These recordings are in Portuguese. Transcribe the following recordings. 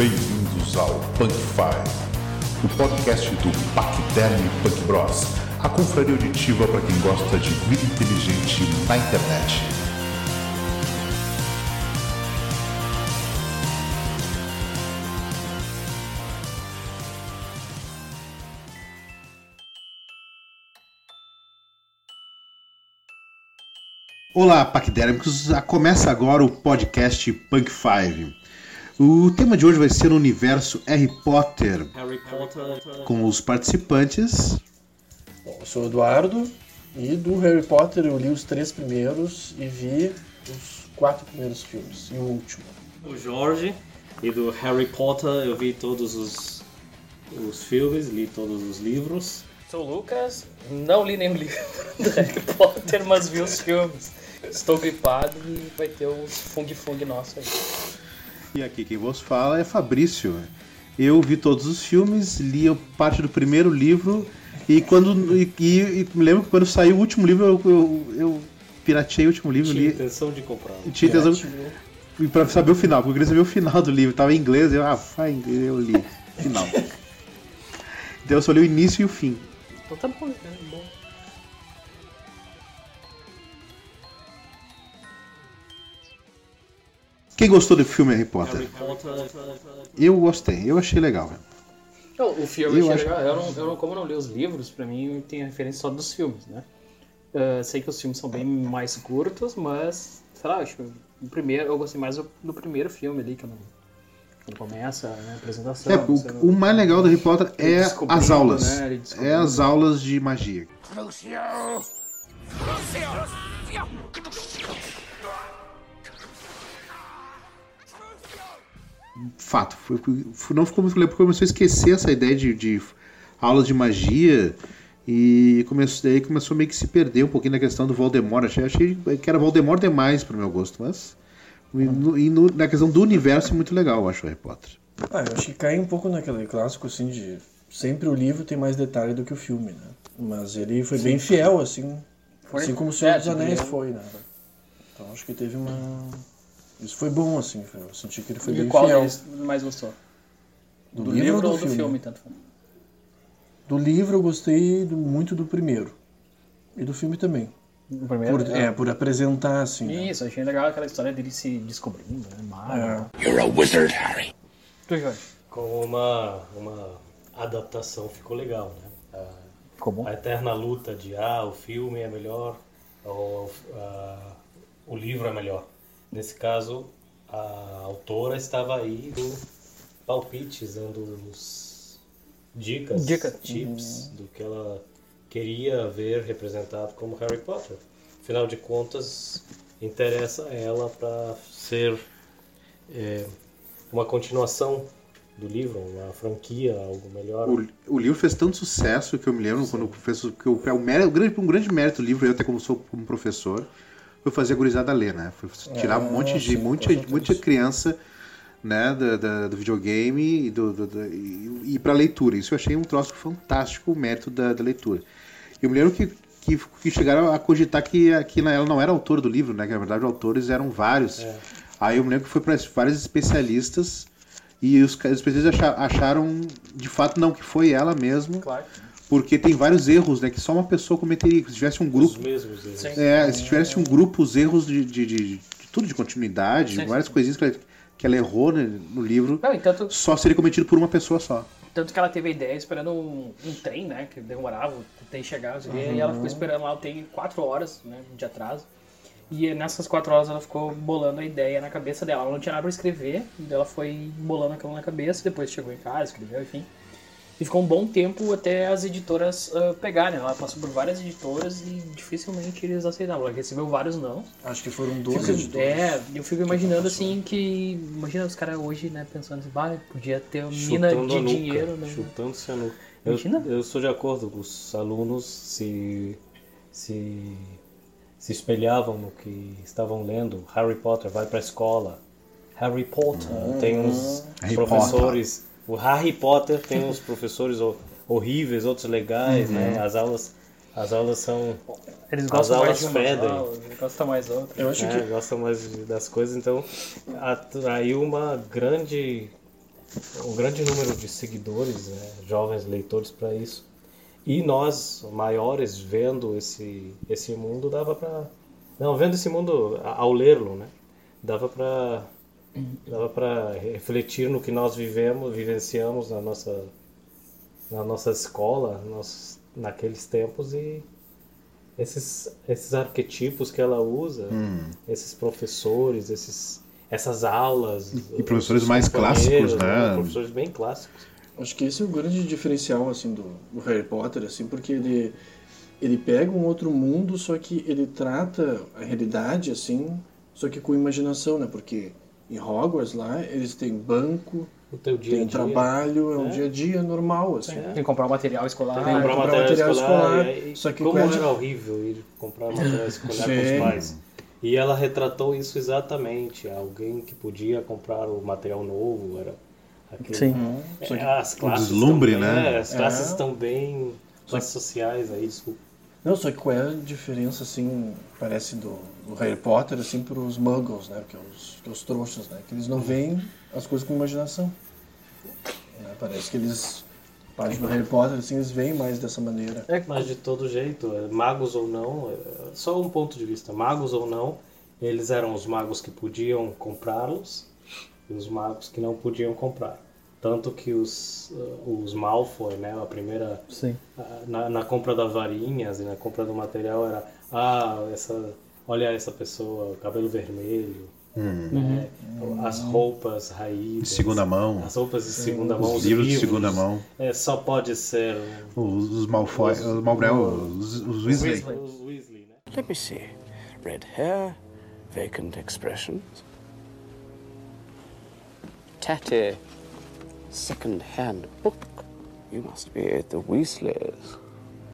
Bem-vindos ao Punk Five, o podcast do Pacderm Punk Bros, a confraria auditiva para quem gosta de vida inteligente na internet. Olá, paquidérmicos! Começa agora o podcast Punk Five. O tema de hoje vai ser o universo Harry Potter, Harry Potter. com os participantes. Bom, eu sou o Eduardo e do Harry Potter eu li os três primeiros e vi os quatro primeiros filmes e o último. O Jorge. E do Harry Potter eu vi todos os, os filmes, li todos os livros. Sou o Lucas, não li nenhum livro do Harry Potter, mas vi os filmes. Estou gripado e vai ter uns fung-fung nosso aí. E aqui quem vos fala é Fabrício. Eu vi todos os filmes, li parte do primeiro livro e quando e, e- e me lembro que quando saiu o último livro eu, eu, eu pirateei o último livro, Tinha li intenção de comprar. tinha intenção Criativo. e pra saber o final, porque eu queria saber o final do livro, tava em inglês, eu ah, vai, eu li final. Então eu só li o início e o fim. Então tá bom, né? Bom. Quem gostou do filme Harry Potter? Harry Potter. Eu gostei, eu achei legal. Não, o filme Eu eu acho- achei legal. Eu não, eu não, como eu não li os livros, pra mim tem a referência só dos filmes, né? Ah, sei que os filmes são bem mais curtos, mas, sei lá, acho que o primeiro, eu gostei mais do, do primeiro filme ali, que eu não, quando começa né, a apresentação. É, o, não- o mais legal do Harry Potter é as aulas. né, É as aulas de magia. Fato. Foi- foi- não ficou muito legal porque começou a esquecer essa ideia de, de aulas de magia. E começou, daí começou meio que se perder um pouquinho na questão do Voldemort. Achei, achei que era Voldemort demais pro meu gosto, mas. E, no- e no- na questão do universo é muito legal, eu acho, o Harry Potter. Ah, eu acho que cai um pouco naquele clássico assim de sempre o livro tem mais detalhe do que o filme, né? Mas ele foi bem fiel, assim, Foi? assim como o Senhor É, dos Anéis tipo, foi, né? Então acho que teve uma. Isso foi bom, assim, eu senti que ele foi E bem qual fiel. deles mais gostou? Do, Do, livro, livro, ou do, ou do filme? filme, tanto faz. Do livro eu gostei do- muito do primeiro. E do filme também. O primeiro? Por, é, por apresentar, assim. né? Isso, achei legal aquela história dele se descobrindo, né? Mago. É. You're a wizard, Harry. Tu, Jorge? Com uma, uma adaptação ficou legal, né? A- Ficou bom? A eterna luta de ah, o filme é melhor ou ah, o livro é melhor. Nesse caso, a autora estava aí do palpites, dando os dicas, Dica. tips do que ela queria ver representado como Harry Potter. Afinal de contas, interessa a ela para ser é, uma continuação do livro, uma franquia, algo melhor. O, o livro fez tanto sucesso que eu me lembro quando fez que o, o, mérito, o grande, um grande mérito do livro, eu até como sou como professor, foi fazer a gurizada ler, né? Foi tirar um monte de sim, monte, muita criança né, da, da- do videogame e, do, do, do- e, e para leitura. Isso eu achei um troço fantástico, o mérito da, da leitura. Eu me lembro que, que, que chegaram a cogitar que, que ela não era autora do livro, né? Que na verdade os autores eram vários. Aí eu me lembro que foi para vários especialistas e os os especialistas acha- acharam de fato não que foi ela mesmo, Claro. Porque tem vários erros, né? Que só uma pessoa cometeria. Se tivesse um Os grupo, mesmos erros. É, se tivesse um grupo, os erros de, de, de- de tudo de continuidade, Sim, várias sim. coisinhas que ela, que ela errou né, no livro, Não, tanto, só seria cometido por uma pessoa só. tanto que ela teve a ideia esperando um, um trem, né? Que demorava, o trem quê, e ela ficou esperando lá o trem quatro horas, né? De atraso. E nessas quatro horas ela ficou bolando a ideia na cabeça dela. Ela não tinha nada pra escrever, então ela foi bolando aquilo na cabeça, depois chegou em casa, escreveu, enfim. E ficou um bom tempo até as editoras ah, pegarem. Ela passou por várias editoras e dificilmente eles aceitavam. Ela recebeu vários não. Acho que foram 12 Fico- editores. é, eu fico imaginando assim que. Imagina os caras hoje, né, pensando assim, bah, podia ter uma mina de a nuca, dinheiro, né? Chutando-se a nuca. Eu, Imagina. eu sou de acordo com os alunos se, se, se espelhavam no que estavam lendo. Harry Potter vai para a escola. Harry Potter tem uns Harry professores. O Harry Potter tem uns professores ho- horríveis, outros legais, né? As aulas, as aulas são. Eles As gostam mais aulas de uma fedem. aula, eles gostam mais outra. Eu acho É, que gostam mais das coisas, então atraiu uma grande um grande número de seguidores, né, jovens leitores para isso. E nós, maiores, vendo esse, esse mundo, dava para. Não, vendo esse mundo ao lê-lo, né? Dava para dava para refletir no que nós vivemos, vivenciamos na nossa na nossa escola, nós, naqueles tempos e esses esses arquetipos que ela usa, esses professores, esses essas aulas E professores mais clássicos, né? Professores bem clássicos. Acho que esse é o grande diferencial assim do, do Harry Potter, assim, porque ele ele pega um outro mundo, só que ele trata a realidade assim, só que com imaginação, né? Porque em Hogwarts lá eles têm banco, O teu dia a tem dia. trabalho, é um É. dia a dia normal assim. Tem que comprar o material escolar. Tem Tem que comprar comprar material, material escolar. escolar, e- e só que como era horrível ir comprar material escolar com os pais. E ela retratou isso exatamente. Alguém que podia comprar o material novo era aquele. Sim. É, Só que- as classes deslumbre, também, né? é, as classes É. estão bem classes sociais aí, desculpa. Não, só que qual é a diferença, assim, parece do, do Harry Potter, assim, para os muggles, né? Que é os, que é os trouxas, né? Que eles não veem as coisas com imaginação. Né? Parece que eles, parte do Harry Potter, assim, eles veem mais dessa maneira. Mas de todo jeito, é, magos ou não, é, só um ponto de vista, magos ou não, eles eram os magos que podiam comprá-los e os magos que não podiam comprar. Tanto que os, uh, os Malfoy, né, a primeira Sim. na, na compra das varinhas e na compra do material era ah essa olha essa pessoa cabelo vermelho né, as roupas raídas De segunda mão. as roupas de segunda mão Os livros de segunda mão. é, só pode ser Os, os Malfoy, os Malbrel, os, os Weasley. os Weasley né Let me see. Red hair, vacant expressions. Tatty, second-hand book. You must be the Weasleys.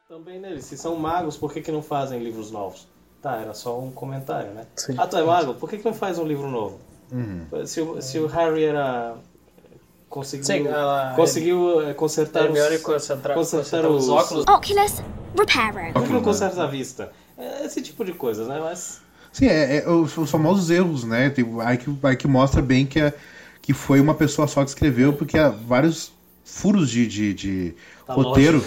também neles se são magos por que, que não fazem livros novos tá era só um comentário né Sim. ah tu é mago por que, que não faz um livro novo se, o- se o Harry era conseguiu Sim, ela- conseguiu eh, consertar Hermione os, concentra- consertar consertar os os óculos. Oculus. Por que não conserta a vista? É esse tipo de coisa, né? Mas Sim, é, é os, os famosos erros, né? Tem, aí, que, aí que mostra bem que, é, que foi uma pessoa só que escreveu, porque há vários furos de, de, de Tá roteiro,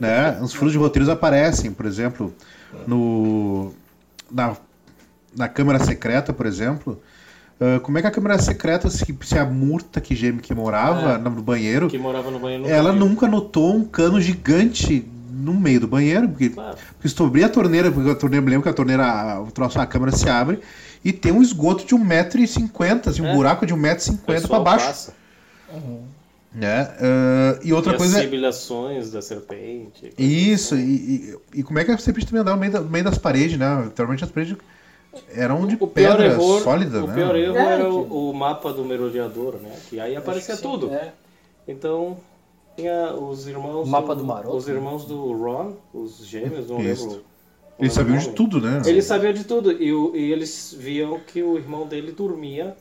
né? Os furos de roteiros aparecem, por exemplo, no na, na câmara secreta, por exemplo. ah, como é que a câmara secreta, se, se a Murta que geme que morava É. no banheiro, que morava no banheiro ela viu. nunca notou um cano gigante no meio do banheiro, porque, Claro. porque se tu abrir a torneira, porque a torneira, lembra que a torneira, o troço, a câmera se abre e tem um esgoto de 1,50m, assim, um É. buraco de O 1,50m para baixo. passa. Né? Ah, e outra e coisa as é. sibilações da serpente. Isso, e, e, e como é que a serpente também andava no meio, da- no meio das paredes, né? Literalmente as paredes eram de O pedra sólida, o né? pior erro É, era que- o, o mapa do merodeador, né? Que aí aparecia Sim, tudo. é. Então, tinha os irmãos. O mapa do Maroto, Os irmãos do Ron, os gêmeos, não Isso. lembro. Eles sabiam de tudo, né? Eles sabiam de tudo. E, o- e eles viam que o irmão dele dormia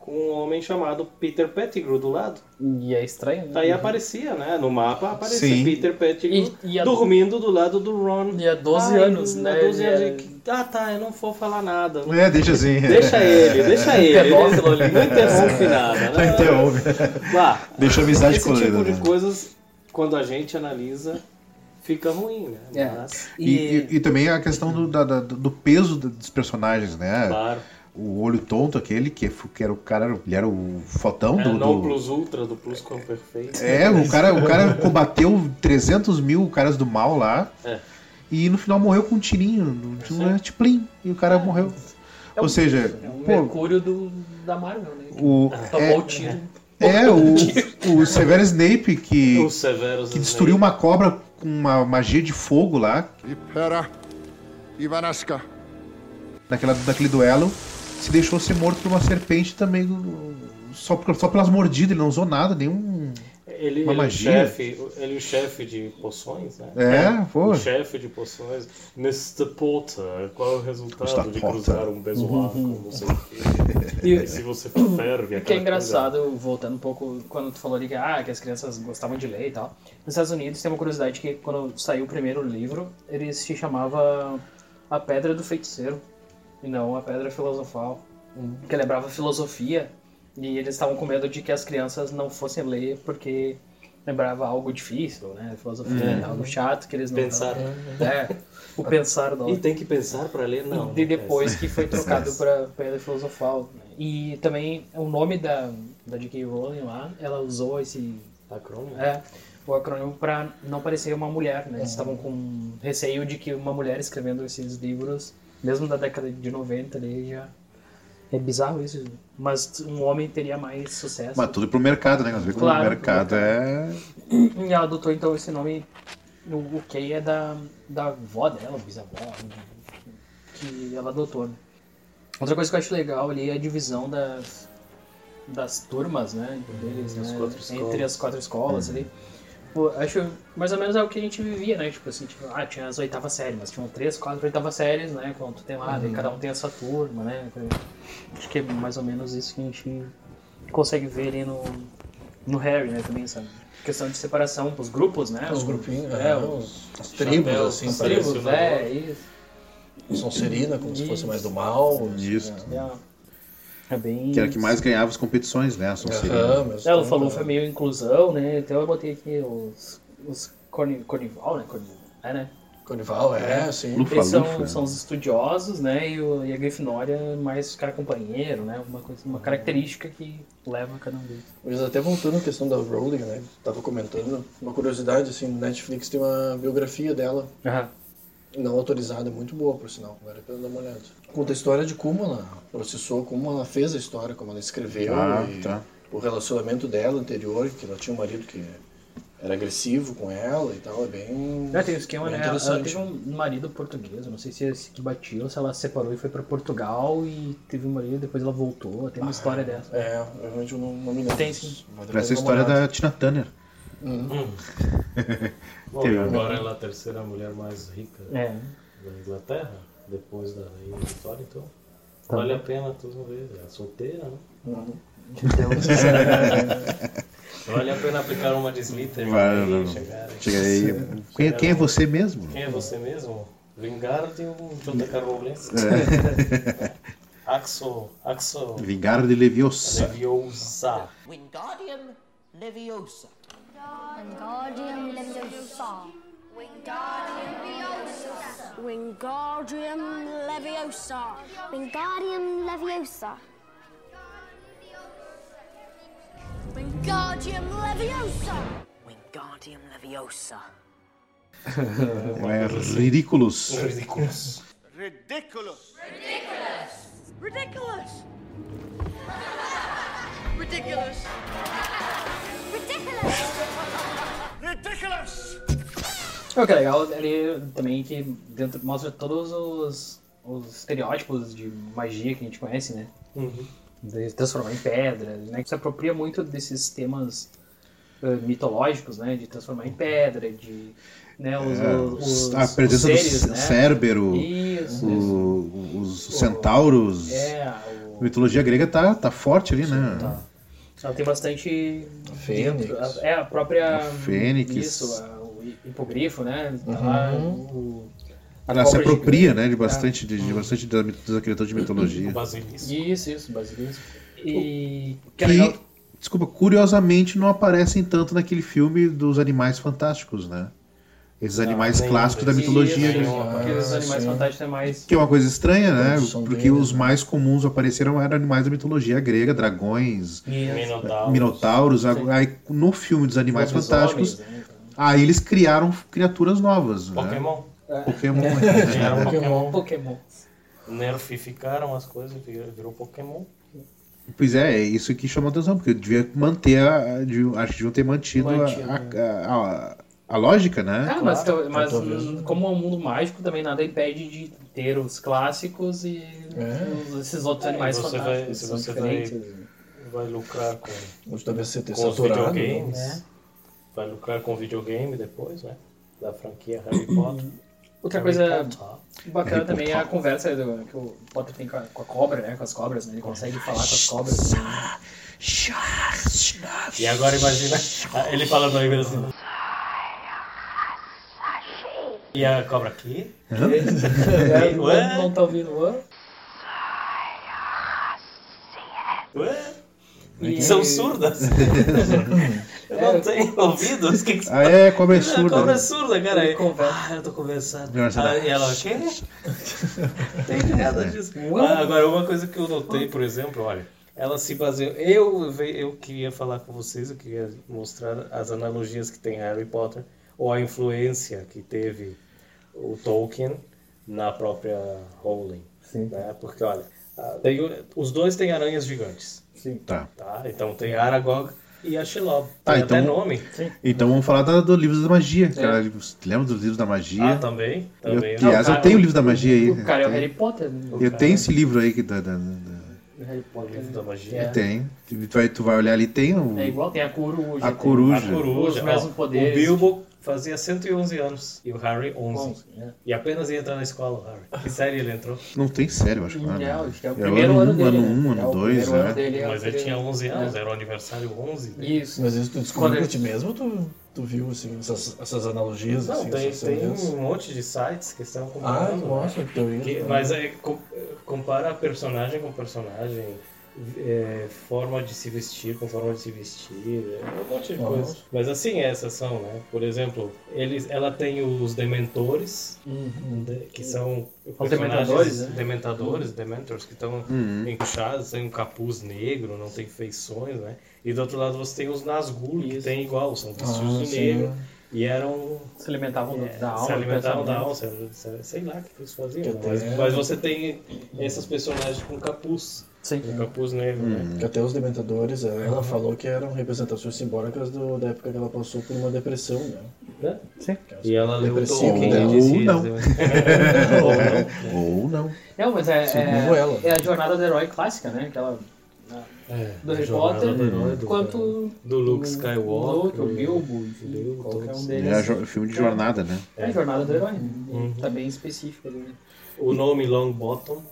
com um homem chamado Peter Pettigrew do lado. E é estranho, né? Aí aparecia, né? No mapa aparecia Sim. Peter Pettigrew E- e a- dormindo do lado do Ron. E há 12 Ai, anos, há né? 12 Ele anos. é- que- Ah, tá, eu não vou falar nada. É, deixa assim. Deixa ele, deixa ele. Ali. Não interrompe nada, Não né? interrompe. Bah, Deixa a amizade esse colorida. tipo de né? coisas, quando a gente analisa, fica ruim, né? É. Mas, E, e- e também a questão do, da- da- do peso dos personagens, né? claro, O olho tonto, aquele que, que era o cara, ele era o fotão é do. no do- plus ultra do plus com perfeito. É, o cara, o cara combateu 300 mil caras do mal lá É. e no final morreu com um tirinho, um né, tiplim, e o cara morreu. Ou seja, É um pô, Mercúrio do, da Marvel, né? o, Tomou é, o tiro. é, o, o Severo Snape que, Os severos que destruiu uma cobra com uma magia de fogo lá, Ipera Ivanaska. naquela, naquele duelo, se deixou ser morto por uma serpente também, só, só pelas mordidas, ele não usou nada, nenhum... Ele, Uma ele, é o magia. chefe, ele é o chefe de poções, né? É, pô. O chefe de poções. Mr. Potter, qual é o resultado Mr. de Potter. cruzar um bezoar com você? E- E se você ferve O que é engraçado, voltando um pouco, quando tu falou ali que, ah, que as crianças gostavam de ler e tal. Nos Estados Unidos tem uma curiosidade que quando saiu o primeiro livro, ele se chamava A Pedra do Feiticeiro, e não A Pedra Filosofal. Que lembrava filosofia. E eles estavam com medo de que as crianças não fossem ler porque lembrava algo difícil, né? Filosofia, algo chato que eles não... Pensar. É, o pensar não. E tem que pensar para ler? Não. de não depois pensa. que foi trocado para Pedra Filosofal. né? E também o nome da, da J.K. Rowling lá, ela usou esse Acrônimo? é, o acrônimo para não parecer uma mulher, né? Eles estavam com receio de que uma mulher escrevendo esses livros, mesmo da década de 90 ali já é bizarro isso, mas um homem teria mais sucesso. Mas tudo pro mercado, né? Nós vemos como Claro, o mercado é. E ela adotou então esse nome, o Kay é da, da avó dela, bisavó, que ela adotou. Né? Outra coisa que eu acho legal ali é a divisão das, das turmas, né? Deles, Das né? Entre as quatro escolas ali. Pô, acho mais ou menos é o que a gente vivia, né? Tipo assim, tipo, ah, tinha as oitavas séries, mas tinham três, quatro oitavas séries, né? Quando tu tem lá, daí cada um tem a sua turma, né? Acho que é mais ou menos isso que a gente consegue ver ali no, no Harry, né? Também, sabe? Questão de separação pros grupos, né? Os O- grupinhos, é, é, os os, as tribos, chapéu, assim, os parece tribos, o é, isso. Sonserina, como se fosse mais do mal. Isso. É, é bem. Que era que mais ganhava as competições, né? A. Aham, mas Ela falou é. foi meio inclusão, né? Então eu botei aqui os, os corni, cornival, né? Corni, é, né? Conival, é, sim. Lufa, Eles são, lufa. são os estudiosos, né? E, o, e a Grifinória mais cara companheiro, né? Uma, coisa, uma característica que leva cada um deles. Mas até voltando à questão da Rowling, né? Tava comentando, uma curiosidade, assim, no Netflix tem uma biografia dela, Aham. não autorizada, muito boa, por sinal. Vale a pena dar uma olhada. Conta a história de como ela processou, como ela fez a história, como ela escreveu, Ah, e tá. o relacionamento dela anterior, que ela tinha um marido que era agressivo com ela e tal, é bem, Ela tem um esquema, né? Ela, teve um marido português, eu não sei se é esse que batia ou se ela separou e foi pra Portugal e teve um marido, depois ela voltou. Tem uma história dessa. É, eu realmente não, não me lembro. Tem, sim. Vale a Parece a pena dar uma história olhada. da Tina Turner. Bom, Teve, e né? agora ela é a terceira mulher mais rica É. da Inglaterra, depois da Rainha Vitória, então vale a pena tudo ver. É solteira, né? Vale a pena aplicar uma deslita e Vale, chegar. Chega aí. Quem, quem é você mesmo? Quem é você mesmo? Vingardium J.K. Rowling? Axo, Axo Vingar de Leviosa. Leviosa. Wingardium Leviosa. Wingardium Leviosa. Wingardium Leviosa. Wingardium Leviosa. Wingardium Leviosa. Wingardium Leviosa. É Ridículos. Ridículos. Ridiculous. Ridiculous. Ridiculous. Ridiculous. O que é legal ali também que dentro, mostra todos os, os estereótipos de magia que a gente conhece, né? De transformar em pedra, né? Se apropria muito desses temas eh, mitológicos, né? De transformar em pedra, de... Né, os, É, os, os, a presença os seres, do né? Cérbero, Isso, o- os centauros. É, A o, mitologia grega tá, tá forte ali, né? tá. Ela tem bastante. Fênix. dentro- a- É, a própria. Fênix. Isso, a- hipogrifo, né? Tá lá, o, a Ela se apropria, gigante. né, de bastante, de, de bastante da, da criatura de mitologia. Basilisco. Isso, isso, basilisco. E. Que é Que, legal. desculpa, curiosamente não aparecem tanto naquele filme dos Animais Fantásticos, né? Esses animais nenhum clássicos da mitologia. Isso, nenhum porque animais sim. fantásticos é mais. Que é uma coisa estranha, né? Porque deles, os mais comuns apareceram eram animais da mitologia grega, dragões, Minotauro. minotauros. Aí no filme dos Animais Fantásticos, né? Aí eles criaram criaturas novas. Né? Pokémon. Pokémon. Criaram Pokémon. Pokémon. Nerfificaram as coisas, virou virou Pokémon. Pois é, é isso que chamou a atenção, porque devia manter a. de- acho que deviam ter mantido, a- Mantido. a, a, a- a lógica, né? Ah, mas, Claro, mas talvez. hum, como é um mundo mágico, também nada impede de ter os clássicos e É. os- esses outros animais você vai- fantásticos. se são você vai- diferentes. Vai lucrar com, Hoje deve ser ter com os videogames. né? Vai lucrar com videogame depois, né? Da franquia Harry Potter. Outra Harry coisa Potter. bacana Harry também é a Potter. conversa do- que o Potter tem com a, com a cobra, né? Com as cobras, né? Ele consegue falar com as cobras. né? E agora imagina ele falando aí assim. E a cobra aqui? Não, não tá ouvindo? E- São surdas. eu não tenho ouvidos. Que que Ah, é, cobra é A surda. cobra é né? surda, cara. Conversa. Ah, eu tô conversando. Conversa. Ah, e ela, o quê? Não tem nada disso. Ah, agora, uma coisa que eu notei, por exemplo, olha, ela se baseou. Eu, eu queria falar com vocês, eu queria mostrar as analogias que tem Harry Potter, ou a influência que teve o Tolkien na própria Rowling. Sim. Né? Porque, olha, ah, tem os dois têm aranhas gigantes. Sim. Tá. Tá? Então tem Aragog e a Shelob. Tá, tem então- até nome. Então vamos falar da- do livro da magia. cara. Lembra dos livros da magia? Ah, também. Eu, também. aliás, Não, eu cara, tenho o livro da magia aí. O cara é o Eu Harry Potter. né? Eu tenho esse livro aí que da, da, da- O Harry Potter. livro da magia. É. tem. Tu vai, tu vai olhar ali, tem o, É igual, tem a coruja. a tem- coruja. A coruja. Os mesmos poderes. O Bilbo fazia 111 anos e o Harry 11. Onze, é. E apenas ia entrar na escola, o Harry. Que série ele entrou? Não tem sério, eu acho. Não, né? acho que é o É primeiro ano ano dele. ano né? um, ano É o dois, primeiro né? ano dele, é o Mas ele tinha 11 anos, É. era o aniversário 11. né? Isso. Mas isso tu descobriu ele- ti mesmo ou tu, tu viu assim, essas, essas analogias? Não, assim, tem, essas tem um monte de sites que estão Ah, comparando. né? mostra que. Que- mas é, com- compara personagem com personagem, é, forma de se vestir com forma de se vestir, é um monte de Nossa. coisa. Mas assim, essas são, né? Por exemplo, eles, ela tem os Dementores, de- que são personagens Dementadores, né? dementadores, Dementors, que estão Uhum. encaixados, tem um capuz negro, não tem feições, né? E do outro lado você tem os Nazgûl, que tem igual, são vestidos Ah, de negro. E eram Se alimentavam é, da alma. se alimentavam da alma, se- se- sei lá o que eles faziam. Né? Mas, mas você tem esses personagens com capuz, Sim. capuz negro, né? Que até os Dementadores, ela falou que eram representações simbólicas do, da época que ela passou por uma depressão, né? Né? Sim. E ela leu o Tolkien né? Ou disse não. Ou não. Ou não. Não, mas é, é, ela. é a jornada do herói clássica, né? Aquela É, do Harry Potter, do herói, do- quanto do Luke do Skywalker, Luke, o Bilbo, qualquer um É deles. a jo- filme de jornada, né? É a jornada do herói. né? Uhum. Tá bem específico ali. né? O nome Longbottom.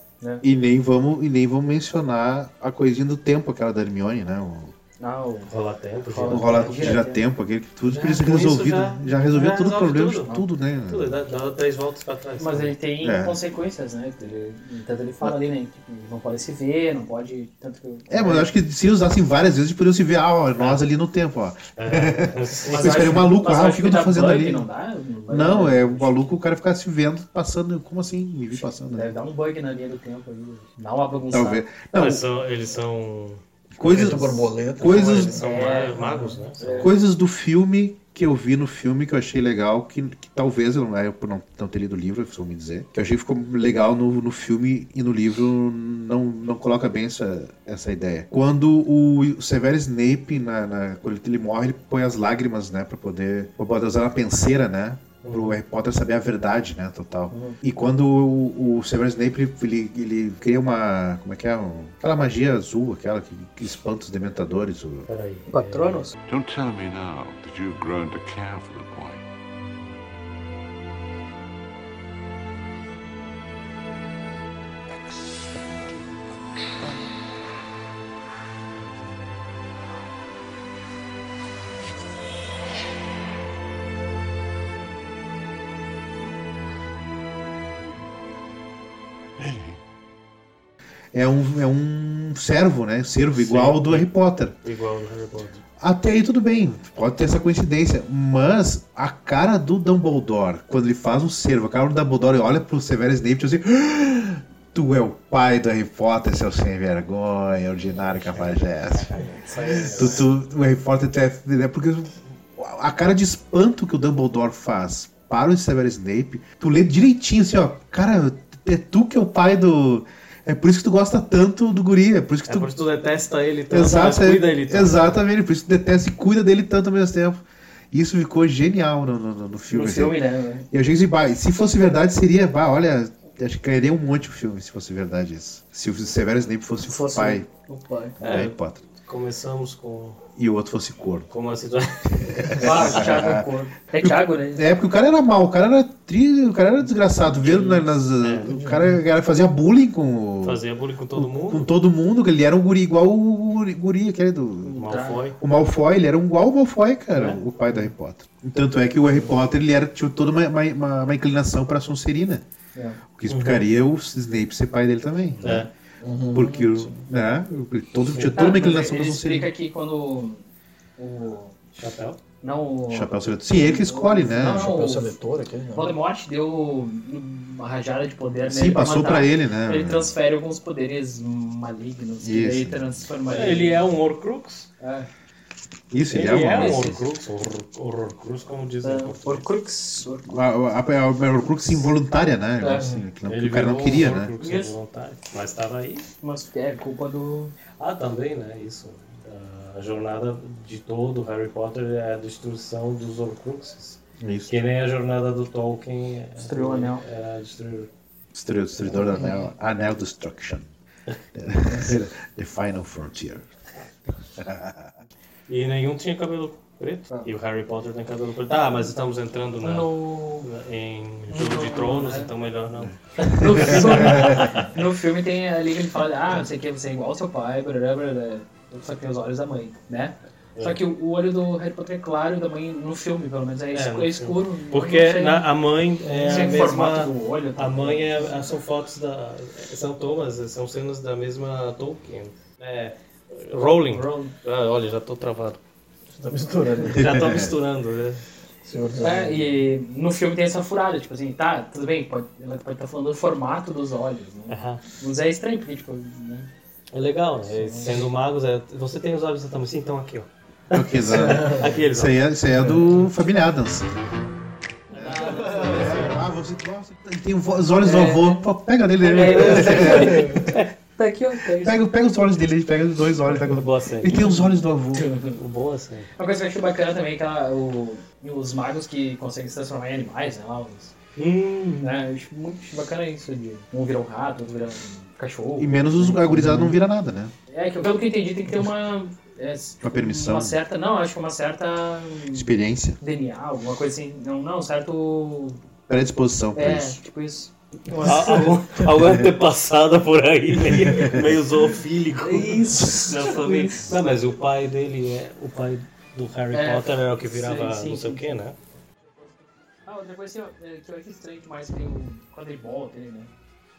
E nem vamos, e nem vamos mencionar a coisinha do tempo, aquela da Hermione, né? O, Ah, o Rola tempo. Rola o rola gira gira tempo. tempo, aquele que tudo Já, isso resolvido. já- Já, resolveu já tudo o problema tudo. de tudo, né? Tudo, dá, dá três voltas pra trás. Mas ele tem É. consequências, né? Ele, tanto ele fala ali, né? que não pode se ver, não pode. Tanto que, É, mas eu acho que se usassem várias vezes, poderiam se ver, ah, ó, nós ali no tempo, ó. É, Mas Eu o maluco, mas ah, o que que eu tô fazendo bug, ali? Não dá? Não, dar- é o maluco, o cara ficar se vendo, passando, como assim? Me vi passando. Deve né? dar um bug na linha do tempo aí. Dá uma bagunçada. Talvez. Não, eles, são, eles são. Coisas, borboleta. coisas, são É. ma- magos, né? São- coisas do filme que eu vi no filme que eu achei legal, que, que talvez eu não, eu por não, não ter lido o livro, eu me dizer, que eu achei que ficou legal no, no filme e no livro não, não coloca bem essa, essa ideia. Quando o Severo Snape, na, na- quando ele morre, ele põe as lágrimas, né, pra poder, pra poder usar uma penseira, né, pro Harry Potter saber a verdade, né, total. E quando o, o Severus Snape, ele, ele, ele cria uma, como é que é, um- aquela magia azul, aquela que, que espanta os dementadores, o, Peraí. Patronos? Don't tell me now that you've grown to care for é um, é um servo, né, servo igual ao do Harry Potter. Igual no Harry Potter. Até aí tudo bem, pode ter essa coincidência, mas a cara do Dumbledore, quando ele faz um servo, a cara do Dumbledore olha pro Severus Snape e diz assim, "Ah, tu é o pai do Harry Potter, seu sem vergonha, ordinário cafajeste. tu, tu, o Harry Potter é, é porque a cara de espanto que o Dumbledore faz para o Severus Snape, tu lê direitinho assim, ó, cara, é tu que é o pai do... É por isso que tu gosta tanto do guri, é por isso que É tu por isso que tu detesta ele tanto, Exato, mas cuida ele tanto. exatamente, por isso que detesta e cuida dele tanto ao mesmo tempo. Isso ficou genial no, no, no filme. No assim. filme, né? E eu achei assim, bah, se fosse verdade, seria, bah, olha, acho que ganharia um monte o filme se fosse verdade isso. Se o Severus Snape fosse, Fosse o pai O pai. do Harry Potter. Começamos com, E o outro fosse corno. com uma situação. Ah, Thiago é corno. É Thiago, né? É, porque o cara era mau, o cara era tri, o cara era desgraçado. Vendo na- nas, o cara, o cara fazia bullying com, o- Fazia bullying com todo com mundo. todo mundo, que ele era um guri igual o guri, aquele do. Malfoy. O Malfoy, ele era um igual o Malfoy, cara, o pai do Harry Potter. Tanto é que o Harry Potter, ele era, tinha toda uma, uma, uma inclinação pra Sonserina. É. O que explicaria o Snape ser pai dele também. né? É. Porque, né? Todo, tinha toda uma inclinação pra ele explica que quando o... Chapéu? Não, o... Chapéu seletor. Sim, ele que escolhe, né? Não, não, Chapéu seletor aquele, né? Voldemort deu uma rajada de poder Sim, nele pra passou pra ele, né? Ele transfere alguns poderes malignos Isso. daí transforma Ele é um Horcrux. É. Isso, ele, Ele é é um Horcrux, horror- Horrorcrux, como dizem em português. Horcrux. Horcrux. A, a, Horcrux involuntária, né? É. Assim, que, não- Ele o cara não queria, né? Horcrux involuntário, Mas estava aí. Mas é culpa do... Ah, também, né? Isso. A jornada de todo Harry Potter é a destruição dos Horcruxes. Isso. Que nem a jornada do Tolkien. é- Destruiu o anel. Era destruir. Destruidor, destruidor do anel. Anel Destruction. The Final Frontier. E nenhum tinha cabelo preto. E o Harry Potter tem cabelo preto. Ah, mas estamos entrando na, No... em Jogo de Tronos, então melhor não. No filme, no filme tem ali que ele fala, ah, não sei o que, você é igual ao seu pai, blá, blá, blá, só que tem os olhos da mãe, né? Só que o olho do Harry Potter é claro da mãe, no filme, pelo menos, é, É, escuro. no é escuro Porque na- a mãe é a mesma. do olho. A mãe é, são fotos da. São tomas, são cenas da mesma Tolkien. É. Rowling. Rowling. Ah, olha, já tô travado. Tá misturando. Já tô misturando, né? É, e no filme tem essa furada, tipo assim, tá, tudo bem, pode, ela pode estar falando do formato dos olhos, né? Aham. Mas é estranho, porque, tipo, né? É legal, né? Sendo magos, é, você tem os olhos da tamanho assim, então aqui, ó. Da- Aqui eles, Isso ó. aí é, isso aí é do Family Adams. Ah, você, nossa, tem os olhos do avô. Pega nele. Tá aqui, ó. Pega, pega os olhos dele, ele pega os dois olhos. Pega... Boa série. Ele tem os olhos do avô. Boa série. Uma coisa que eu acho bacana também é que ela- o- os magos que conseguem se transformar em animais, né? Lá, os, Hum, né? Eu acho muito bacana isso de um virar um rato, outro virar um cachorro. E menos os agurizados não vira nada, né? É, que pelo que eu entendi tem que ter uma. é, Uma permissão. Uma certa. Não, acho que uma certa. Experiência. DNA, alguma coisa assim. Não, não, certo. Predisposição pra É, isso. tipo isso. Al- algum, algum antepassado por aí, meio, meio zoofílico. Isso, Na família. isso. Não, mas o pai dele é. O pai do Harry É, Potter era o que virava sim, sim, não sei sim. o que, né? Ah, outra coisa ó, é, que eu acho estranho demais tem o quadribol dele, né?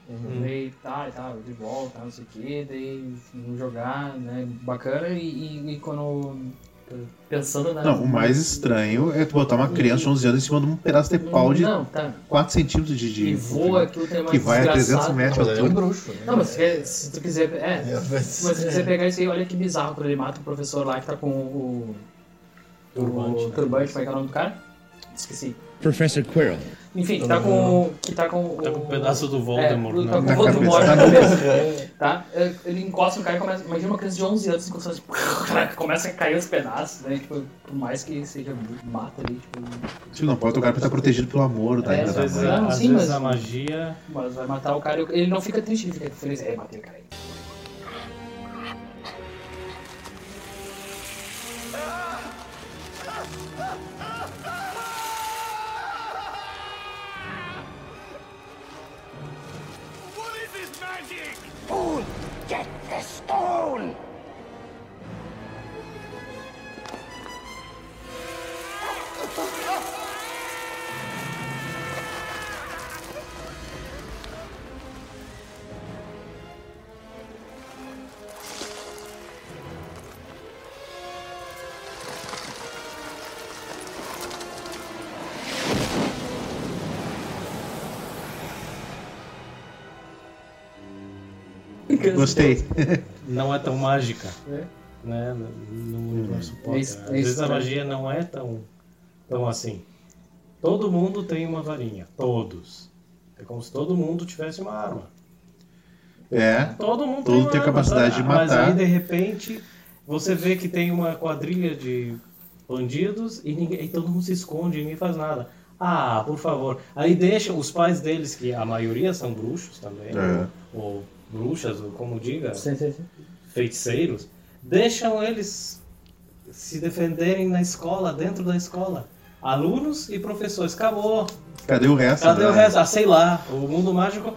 Uhum. Daí tá, tá, quadribol, tá, não sei o que, daí vamos jogar, né? Bacana e, e, e quando. Pensando na. Não, o mais estranho é tu botar uma criança de 11 anos em cima de um pedaço de pau de Não, tá. 4 centímetros de. de E voa, aquilo tem uma que vai a 300 desgraçada. metros Mas é um bruxo, né? Não, mas se, se tu quiser. É, É, mas se quiser pegar isso aí, olha que bizarro quando ele mata o professor lá que tá com o. Turbante, O né? turbante, como é que é o nome do cara? Esqueci. Professor Quirrell. Enfim, que tá com. Que tá com. Tá com um o- pedaço do Voldemort, É, né? tá com o Voldemort na cabeça. Tá? É, Ele encosta no cara e começa. Imagina uma criança de 11 anos encostando assim. caraca, Começa a cair os pedaços, né? Tipo, por mais que seja mata ali, tipo. Tipo, não pode tocar porque tá protegido pelo amor da, É, Às vezes, mãe. Não, às sim, vezes mas- a magia. Mas vai matar o cara. e Ele não fica triste, ele fica feliz. É, matei o cara aí. Get the stone! Gostei. não é tão mágica. É. Né? No no universo Potter. isso- Às é vezes a magia não é tão, tão assim. Todo mundo tem uma varinha. Todos. É como se todo mundo tivesse uma arma. É. Todo mundo Todo tem, uma tem arma, capacidade de Mas matar. aí, de repente, você vê que tem uma quadrilha de bandidos e, ninguém, e todo mundo se esconde, ninguém faz nada. Ah, por favor. Aí deixa os pais deles, que a maioria são bruxos também, É. ou bruxas, ou como diga, Sim, sim, sim. feiticeiros, deixam eles se defenderem na escola, dentro da escola. Alunos e professores. Acabou. Cadê o resto? Cadê da- o resto? Ah, sei lá. O mundo mágico.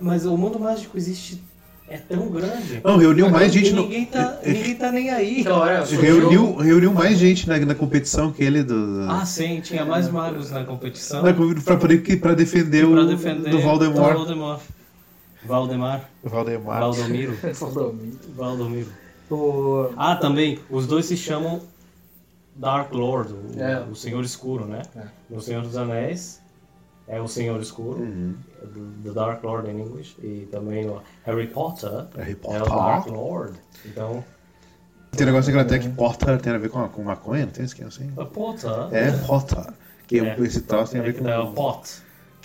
Mas o mundo mágico existe. É tão grande. Não, reuniu mais gente no. ninguém tá, ninguém tá nem aí. Então, olha, Reuniu, reuniu mais gente na, na competição que ele do. Ah, sim, tinha mais magos na competição. poder, que- pra defender o defender do Voldemort. do Voldemort. Valdemar. Valdemar. Valdomiro. Valdomiro. Valdomiro. O... Ah, também, os dois se chamam Dark Lord, o, É. o Senhor Escuro, né? É. No Senhor dos Anéis é o Senhor Escuro, The Dark Lord in English, e também o Harry Potter, Harry é Potter. o Dark Lord. Então, Tem um negócio na Inglaterra que Potter tem a ver com, com maconha, não tem é assim? a Potter É Potter. Que É. esse troço tem a ver com. é o pot.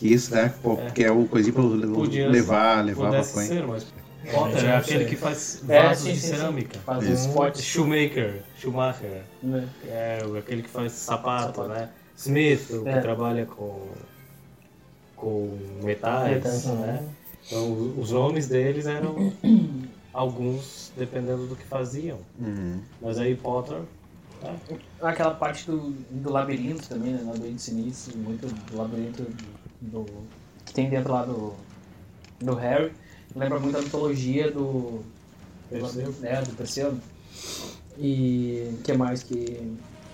Que isso, né? Pô, Que é o coisinho pra Podia levar, levar ser, mas Potter é aquele que faz É, vasos sim, de sim, sim. cerâmica. Faz Isso. uns potes. Shoemaker, Schumacher, né? é aquele que faz sapato, né? Smith, o que É. trabalha com, com metais, Metais, né? Então, o- os nomes deles eram alguns dependendo do que faziam. Uhum. Mas aí Potter, né? Aquela parte do, do labirinto também, né? Labirinto sinistro, muito labirinto do, que tem dentro lá do, do Harry. Lembra muito a mitologia do Perseu. É, do Perseu. E o que mais que,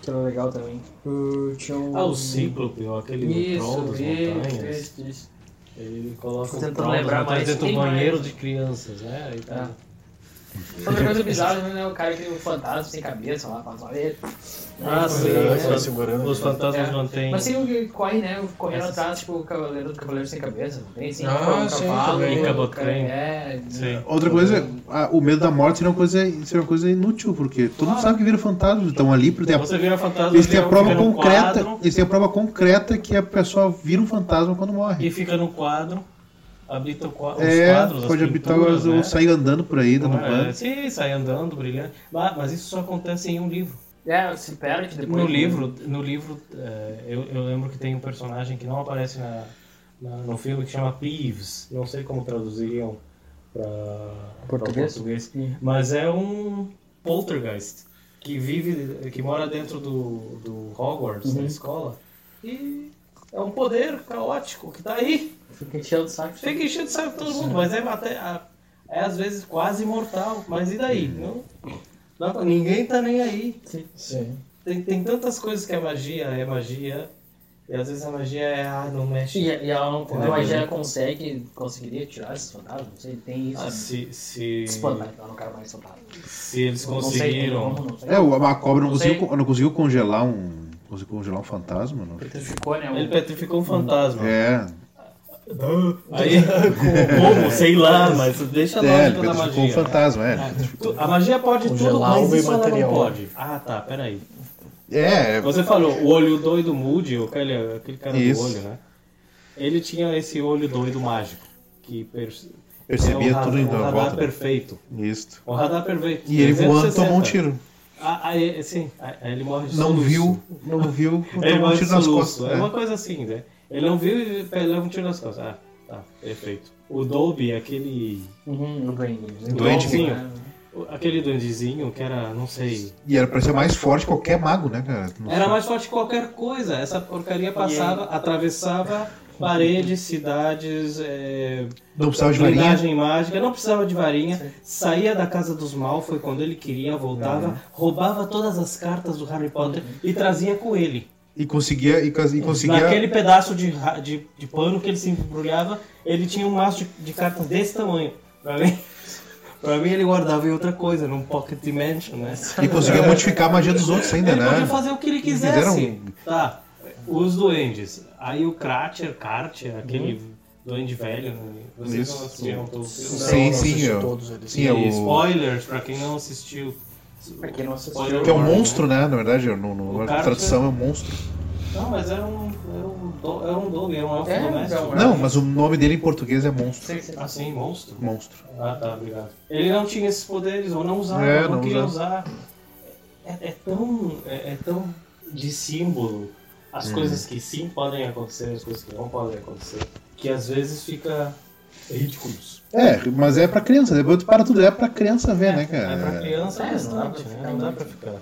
que era legal também? Uh, tinha um... Ah, o Cíclope, aquele Isso, troll das montanhas. isso, isso. Ele coloca Tô o tentando lembrar mais, dentro do banheiro mais. de crianças, né? Aí tá. Outra coisa bizarra, né? O cara que tem um fantasma sem cabeça lá, faz uma ele. Ah, sim, Vai os- fantasmas É. mantêm. Mas tem o que corre, né? Correndo atrás, tipo o Cavaleiro do Cavaleiro Sem Cabeça. Tem sim, Ah, um sim, cavalo, Cabot cara- Crane. É, Sim. Outra coisa, a- o medo da morte seria uma coisa, seria uma coisa inútil, porque todo mundo sabe que vira fantasma, estão ali porque tem a, Você vira fantasma, eles têm a prova concreta, quadro, eles têm a prova concreta que a pessoa vira um fantasma quando morre. e fica no quadro, habita o qua- os É, quadros, pode as habitar pinturas, ou né? sair andando por aí, dando É, sim, sai andando, brilhando. Mas, mas isso só acontece em um livro. É, se perde depois. No livro, no livro é, eu, eu lembro que tem um personagem que não aparece na, na- no filme que chama Peeves. Não sei como traduziriam para Português? português. Mas é um poltergeist que vive, que mora dentro do, do Hogwarts, Uhum. da escola. E é um poder caótico que tá aí. Fica enchendo o saco. Fica enchendo o saco de todo mundo, mas é até é às vezes quase mortal. Mas e daí? Não, dá pra- ninguém tá nem aí. Sim. Tem, tem tantas coisas que a magia é magia, e às vezes a magia é, ah, não mexe. E, e ela não, a magia consegue, conseguiria tirar esses fantasmas? Não sei, tem isso. Ah, se, se, Espantar, eu não quero mais fantasma. se eles Não conseguiram. não sei. É, o- a cobra não Não conseguiu, não conseguiu congelar um. Conseguiu congelar um fantasma, não? Petrificou, né? Ele petrificou um fantasma. É, Aí, como? Sei lá, mas deixa a é, ele lógica da petrificou um magia. fantasma, é. Tu- A magia pode tudo, Congelar mas o isso ela não material. pode. Ah, tá, peraí. É, Você falou, o olho doido Moody, aquele, aquele cara Isso. do olho, né? Ele tinha esse olho doido mágico, que per- Percebia é tudo em o radar volta. perfeito. isso. O radar perfeito. E ele voando 360. tomou um tiro. Ah, ah, é, sim, ah, ele morre de Não soluço. viu, não viu, Ele tomou um tiro nas costas. É uma É. coisa assim, né? Ele não viu e leva um tiro nas costas. Ah, tá, perfeito. O Dolby, aquele. Uhum, o duende. O Duendezinho. Aquele duendezinho que era, não sei. E era pra ser mais forte que qualquer mago, né, cara? Não Era sei. mais forte que qualquer coisa. Essa porcaria passava, atravessava paredes, cidades, é, Não precisava de varinha. mágica, não precisava de varinha, saía da casa dos Malfoy quando ele queria, voltava, roubava todas as cartas do Harry Potter e trazia com ele. E conseguia, e, e conseguia. Naquele pedaço de, de, de pano que ele se embrulhava, ele tinha um maço de, de cartas desse tamanho. Pra mim, pra mim ele guardava em outra coisa, num pocket dimension, né? E conseguia modificar a magia dos outros ainda, Ele né? podia fazer o que ele quisesse. Fizeram- Tá, os duendes. Aí o Kratcher, Karcher, aquele duende velho, né? vocês Isso. não assistiram todos os filmes? Sim, sim, eu- todos eles. sim, E spoilers, pra quem não assistiu. Pra quem não assistiu. Que é um monstro, né? Na verdade, no, no, O na tradução é um monstro. Não, mas era um, era um, do- era um dog, era um elfo É, doméstico. não, Não, mas o nome dele em português é monstro. Sim, sim. Ah, sim, monstro. Monstro. Ah, tá, obrigado. Ele não tinha esses poderes, ou não usava, É, não, não queria usar. É, é tão, é, é tão de símbolo as coisas que sim podem acontecer, as coisas que não podem acontecer, que às vezes fica ridículos. É, mas é pra criança. Depois tu para tudo, é pra criança ver, né, cara? É pra criança É, não dá pra né? ficar Não dá pra ficar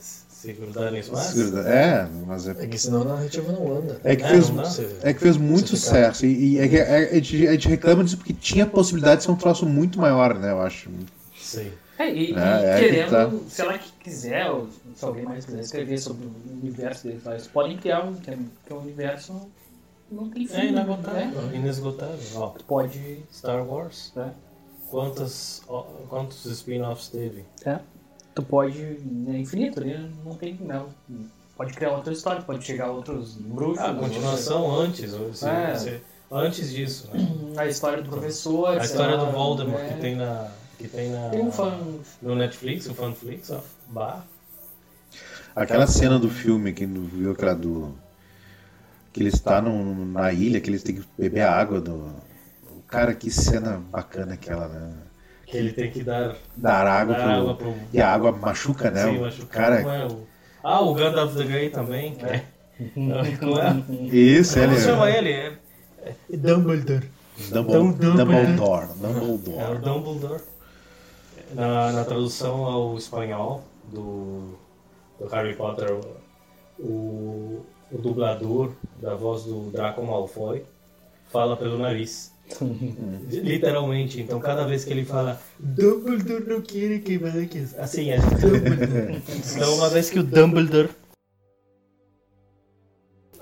se grudar nisso mais. É, mas é. É que senão a narrativa não anda. É que, É, fez. Você- é que fez muito sucesso. E, e é que é- a, gente, a gente reclama disso porque tinha possibilidade de ser um troço muito maior, né? Eu acho. Sim. É, e, e É, é que querendo, tá. se ela que quiser, ou se alguém mais quiser escrever sobre o universo deles, eles podem criar um, que é, que é um universo não tem fim. É inesgotável. né? Inesgotável. Ó, Tu pode. Star Wars. É. Quantas, ó, quantos spin-offs teve? É. Tu pode. É infinito, né? Não tem. Não. Pode criar outra história, pode chegar outros bruxos. Ah, a continuação antes. se- É. se- antes disso, né? A história do professor. A história do Voldemort é. que tem na. Que tem na. Tem um fã. No Netflix, o Fanflix, ó. Bah. Aquela cena do filme que não viu aquela do. Que ele está num- na ilha, que eles têm que beber a água do. Cara, que cena bacana aquela, né? Que ele tem que dar. Dar água, dar pro, água pro- E a água machuca, né? Sim, o machucar. cara. Como é o- Ah, o Gandalf the Grey também. é- Como é? Isso, Como ele. chama ele? É, é Dumbledore. Dumbledore. Dum- Dumbledore. É o Dumbledore. Dumbledore. Na, na tradução ao espanhol do, do Harry Potter, o, o dublador da voz do Draco Malfoy fala pelo nariz. Literalmente. Então, cada vez que ele fala Dumbledore não quer que manques. Assim, é Dumbledore. Então, uma vez que o Dumbledore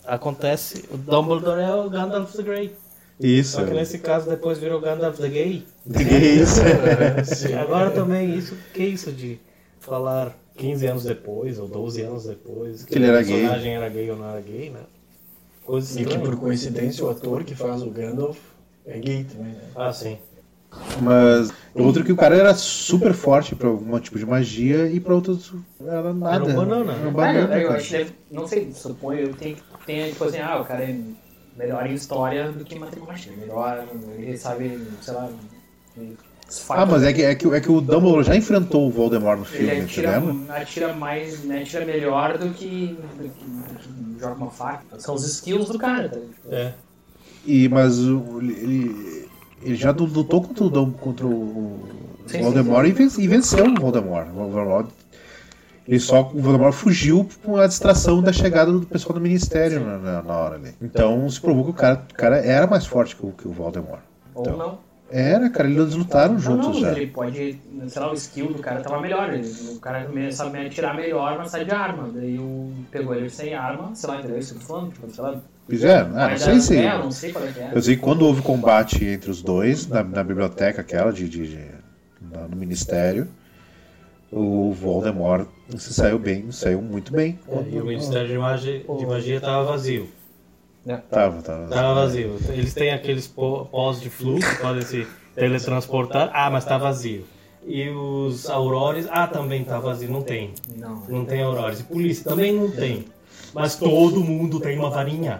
acontece, o Dumbledore é o Gandalf the Grey. Isso. Só que nesse caso depois virou Gandalf the Gay. The Gay, isso. Agora também isso, que isso de falar 15 anos depois ou 12 anos depois Que ele era o gay. personagem era gay ou não era gay, né? Coisa E que estranha. por coincidência o ator que faz o Gandalf é gay também, né? Ah, sim. Mas outro que o cara era super forte pra algum tipo de magia e pra outros era nada. Era um banana. Era um É, banana, eu cara. acho que deve, não sei, suponho eu tem que tem tipo assim, ah, o cara é melhor em história do que em matemática, melhor, ele sabe, sei lá, Ah, mas é que, é, que, é que o Dumbledore já enfrentou o Voldemort no filme, ele atira, entendeu? atira mais, né, atira melhor do que, do que, do que joga uma faca. São os skills do cara, tá? É. E, mas o- ele, ele já lutou contra o, contra o Sim, sim, Voldemort e ven- e venceu o Voldemort. O Voldemort ele só, o Voldemort fugiu com a distração da chegada do pessoal do Ministério na, na- hora ali. Então se provou que o cara, o cara era mais forte que o, que o Voldemort. Ou Então, não. Era, cara, eles lutaram Não, juntos não, já. ele pode, sei lá, o skill do cara tava melhor. ele- o cara sabe atirar melhor, mas sai de arma. Daí o pegou ele sem arma, sei lá, entendeu? Isso que eu tô falando, tipo, sei lá. É, ah, não sei se. É, eu não sei qual é que é. Eu sei que quando houve combate entre os dois, na, na biblioteca aquela de, de- de- na- no Ministério, o Voldemort se saiu bem, saiu muito bem. É, e o Ministério de Magia, de magia tava vazio. Tava, tava. Tava vazio. Eles têm aqueles pó- pós de fluxo, podem se teletransportar. Ah, mas tá vazio. E os aurores, ah, também tá vazio. Não tem. Não. Não tem aurores. E polícia também não tem. Mas todo mundo tem uma varinha.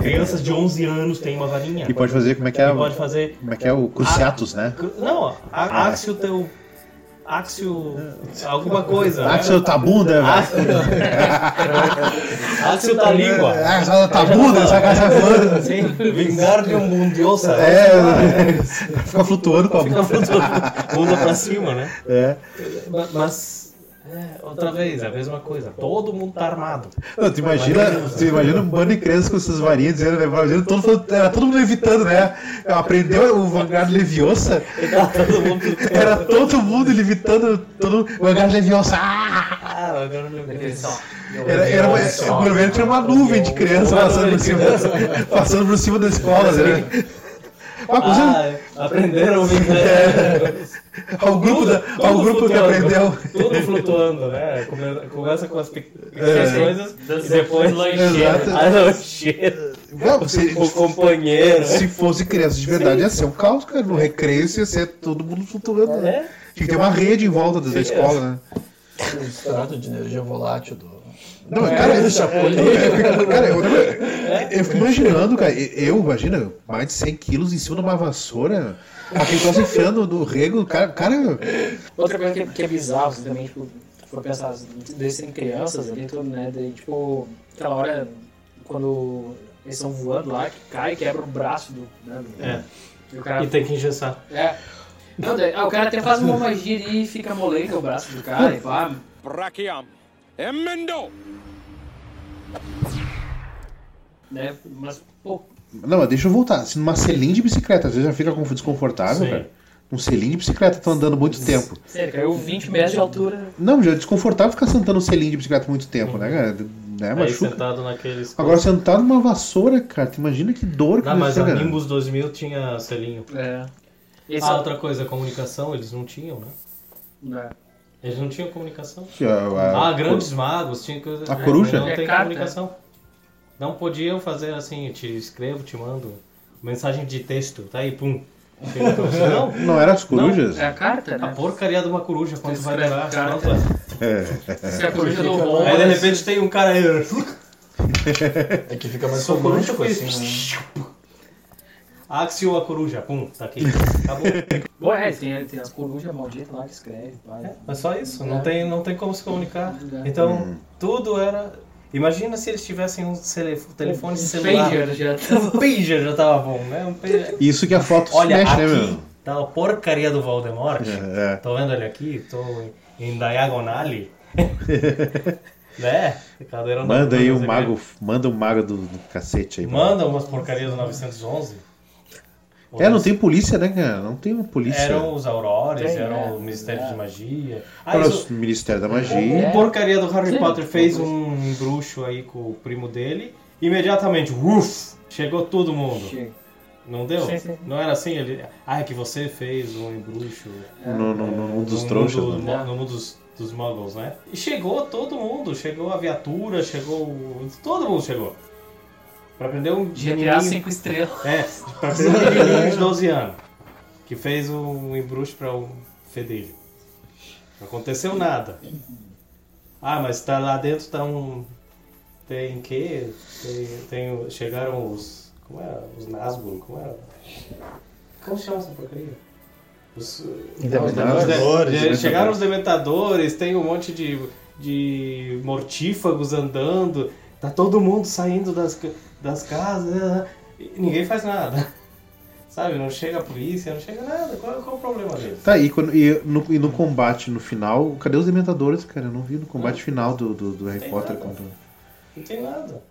Crianças de 11 anos têm uma varinha. E pode fazer como é que é, E pode fazer como é, que é o Cruciatus, né? Não, a- Axio teu. Axio. alguma coisa. né? Axel tá bunda, Axio tá língua. Axel tá bunda, essa caixa voando. Sim, Wingardium Mundiosa. É, fica flutuando com a Fica flutuando, bunda pra cima, né? É. Ma- Mas, é, outra vez, a mesma coisa. Todo mundo tá armado. Não, tu imagina, tu imagina um bando de crianças com essas varinhas dizendo, né? Imagina todo, era todo mundo evitando, né? Aprendeu o Vanguard Leviosa. todo mundo. Era todo mundo levitando todo o Vanguard Leviosa. Ah! Ah. Daquele só. Era, era, uma- o governo tinha uma nuvem de crianças passando por cima, passando por cima da escola, né? Uma coisa, Ah, aprenderam o Wingardium. ao grupo, da, ao grupo que aprendeu. Tudo flutuando, né? Come- Começa com as pequenas É. coisas e depois Exato. a lancheira. Não, se, O companheiro. se fosse criança de verdade, ia ser um caos, cara. No recreio ia ser todo mundo flutuando. né? É? Tinha que ter uma rede em volta da da escola, né? O extrato de energia volátil do. Não, cara, É, eu, Chapolin. eu fico- cara, eu, eu fico imaginando, cara, eu, imagina, mais de 100 quilos em cima de uma vassoura, aquele troço enfiando no rego, cara, cara, Outra coisa que é, que é bizarro, assim, também, tipo, for pensar, eles serem crianças ali, tudo, né? Daí, tipo, aquela hora, quando eles estão voando lá, que cai, quebra o braço do. Né, do- É. E o cara. E tem que engessar. É. Não, daí, ah, o cara até faz uma magia ali e fica molenga o braço do cara e pá. Brachiam. Emendo. Né? Mas, pô, não, mas deixa eu voltar, assim, numa selim de bicicleta, às vezes já fica desconfortável, Sim. cara. Um selim de bicicleta, tô andando muito tempo. sério, caiu 20 metros de altura. Não, já é desconfortável ficar sentando um selim de bicicleta muito tempo, né, cara? né, Aí machuca. sentado naqueles... Agora sentado numa vassoura, cara, tu imagina que dor que Não, mas a ser, cara. Nimbus 2000 tinha selinho. É. Esse ah, é- outra coisa, comunicação, eles não tinham, né? É. Eles não tinham comunicação. Que a- a- ah, grandes magos, tinha coisa... A coruja? Não É tem carta. comunicação. Não podiam fazer assim, te escrevo, te mando mensagem de texto, tá aí, pum. Não, Não eram as corujas? É a carta, a né? porcaria de uma coruja, quanto Tu vai carta. Pronto. Se a coruja do Aí de repente tem um cara aí. É que fica mais coruja romântico assim, né? Axio a coruja, pum, tá aqui. Acabou. Pô, é, tem, tem as corujas malditas lá que escrevem. pá. Mas só isso, não tem, não tem como se comunicar. Então, tudo era. Imagina se eles tivessem um telefone celular. Pager já Um pager já tava bom, né? Um pager. Isso que a foto Olha, mexe, né, aqui meu? tá a porcaria do Voldemort. É, é. Tô vendo ele aqui, tô em, diagonale. né? Cadeira Manda aí o noturna, mago, manda o mago do, do cacete aí. Manda umas porcarias do 911. É, não tem polícia, né, cara? Não tem uma polícia. Eram os Aurores, Tem, eram é. o Ministério de Magia. Ah, Era isso, o Ministério da o Magia. porcaria do Harry Sim. Potter fez um bruxo aí com o primo dele. Imediatamente, uff, chegou todo mundo. Chega. Não deu? Sim, sim. Não era assim? Ele, ah, é que você fez um embruxo. No, no, no mundo dos no trouxas. mundo, né? no mundo dos, dos muggles, né? E chegou todo mundo, chegou a viatura, chegou. o- Todo mundo chegou. Pra prender um GTA menininho- 5 estrelas. É, pra prender um menininho de 12 anos. Que fez um embruxo pra o fedelho. Não aconteceu nada. Ah, mas tá lá dentro tá um. Tem que? Tem, tem chegaram os. Como é? Os Nazgûl, como é? Como chama essa porcaria? Os, Dementadores, os de- de- chegaram os dementadores, tem um monte de, de mortífagos andando, tá todo mundo saindo das, das casas, né? e ninguém faz nada. Sabe, não chega a polícia, não chega nada. Qual, qual é o problema deles? Tá, e, quando- e no, e no combate no final, cadê os Dementadores, cara? Eu não vi no combate final do, do, do Harry Potter. nada. contra- Não tem nada.